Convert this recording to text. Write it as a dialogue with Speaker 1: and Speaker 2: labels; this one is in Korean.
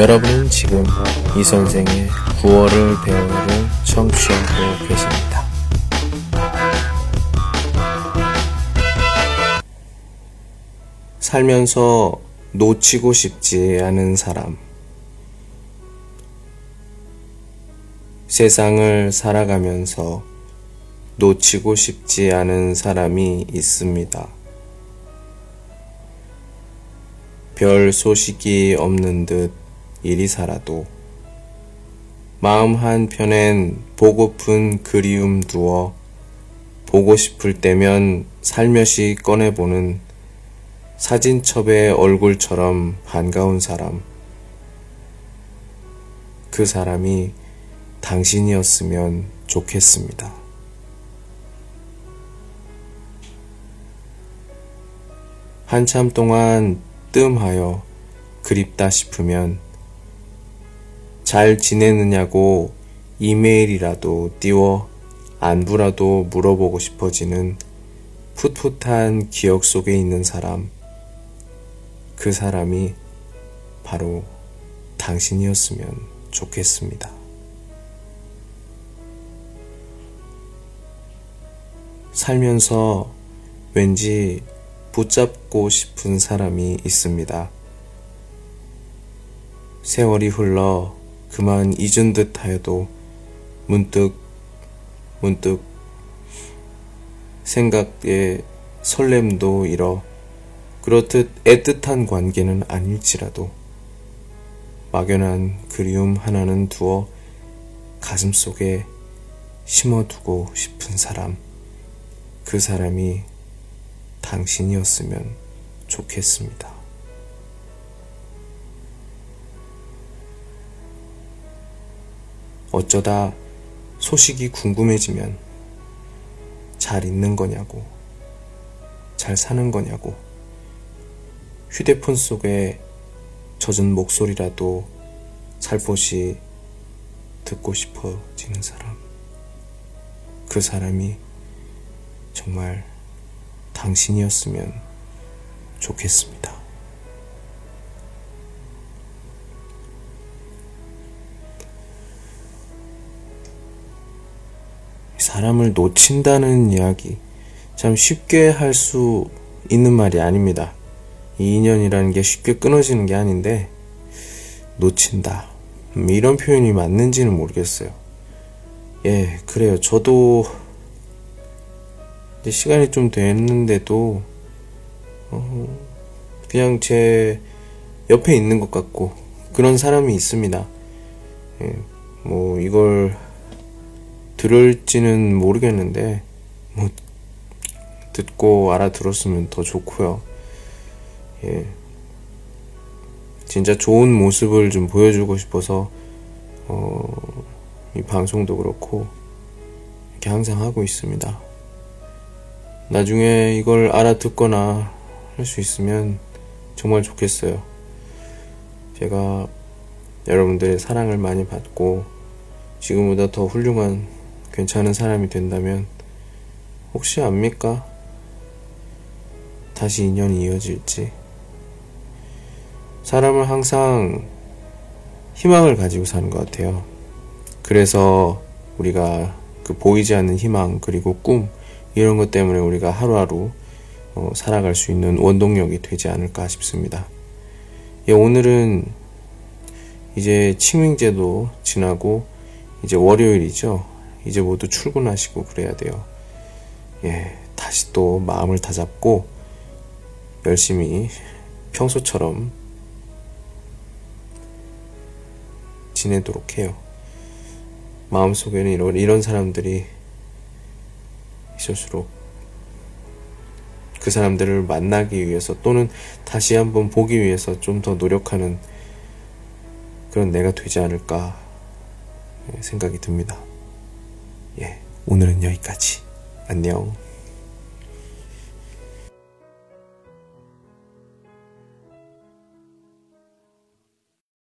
Speaker 1: 여러분은 지금 이 선생의 9월을 배우를 청취하고 계십니다. 살면서 놓치고 싶지 않은 사람. 세상을 살아가면서 놓치고 싶지 않은 사람이 있습니다. 별 소식이 없는 듯 이리 살아도 마음 한편엔 보고픈 그리움 두어 보고 싶을 때면 살며시 꺼내보는 사진첩의 얼굴처럼 반가운 사람. 그 사람이 당신이었으면 좋겠습니다. 한참 동안 뜸하여 그립다 싶으면 잘 지내느냐고 이메일이라도 띄워 안부라도 물어보고 싶어지는 풋풋한 기억 속에 있는 사람. 그 사람이 바로 당신이었으면 좋겠습니다. 살면서 왠지 붙잡고 싶은 사람이 있습니다. 세월이 흘러 그만 잊은 듯 하여도 문득, 문득 생각에 설렘도 잃어 그렇듯 애틋한 관계는 아닐지라도 막연한 그리움 하나는 두어 가슴 속에 심어두고 싶은 사람, 그 사람이 당신이었으면 좋겠습니다. 어쩌다 소식이 궁금해지면 잘 있는 거냐고, 잘 사는 거냐고, 휴대폰 속에 젖은 목소리라도 살포시 듣고 싶어지는 사람. 그 사람이 정말 당신이었으면 좋겠습니다. 사람을 놓친다는 이야기 참 쉽게 할 수 있는 말이 아닙니다. 이 인연이라는 게 쉽게 끊어지는 게 아닌데 놓친다 음, 이런 표현이 맞는지는 모르겠어요. 예, 그래요. 저도 시간이 좀 됐는데도 어, 그냥 제 옆에 있는 것 같고 그런 사람이 있습니다. 예, 뭐 이걸 들을지는 모르겠는데 뭐 듣고 알아들었으면 더 좋고요. 예. 진짜 좋은 모습을 좀 보여주고 싶어서 어, 이 방송도 그렇고 이렇게 항상 하고 있습니다. 나중에 이걸 알아듣거나 할 수 있으면 정말 좋겠어요. 제가 여러분들의 사랑을 많이 받고 지금보다 더 훌륭한 괜찮은 사람이 된다면 혹시 압니까? 다시 인연이 이어질지. 사람은 항상 희망을 가지고 사는 것 같아요. 그래서 우리가 그 보이지 않는 희망 그리고 꿈 이런 것 때문에 우리가 하루하루 어, 살아갈 수 있는 원동력이 되지 않을까 싶습니다. 예, 오늘은 이제清明제도 지나고 이제 월요일이죠. 이제 모두 출근하시고 그래야 돼요. 예, 다시 또 마음을 다잡고 열심히 평소처럼 지내도록 해요. 마음속에는 이런, 이런 사람들이 있을수록 그 사람들을 만나기 위해서 또는 다시 한번 보기 위해서 좀 더 노력하는 그런 내가 되지 않을까 생각이 듭니다. 예, 오늘은 여기까지. 안녕.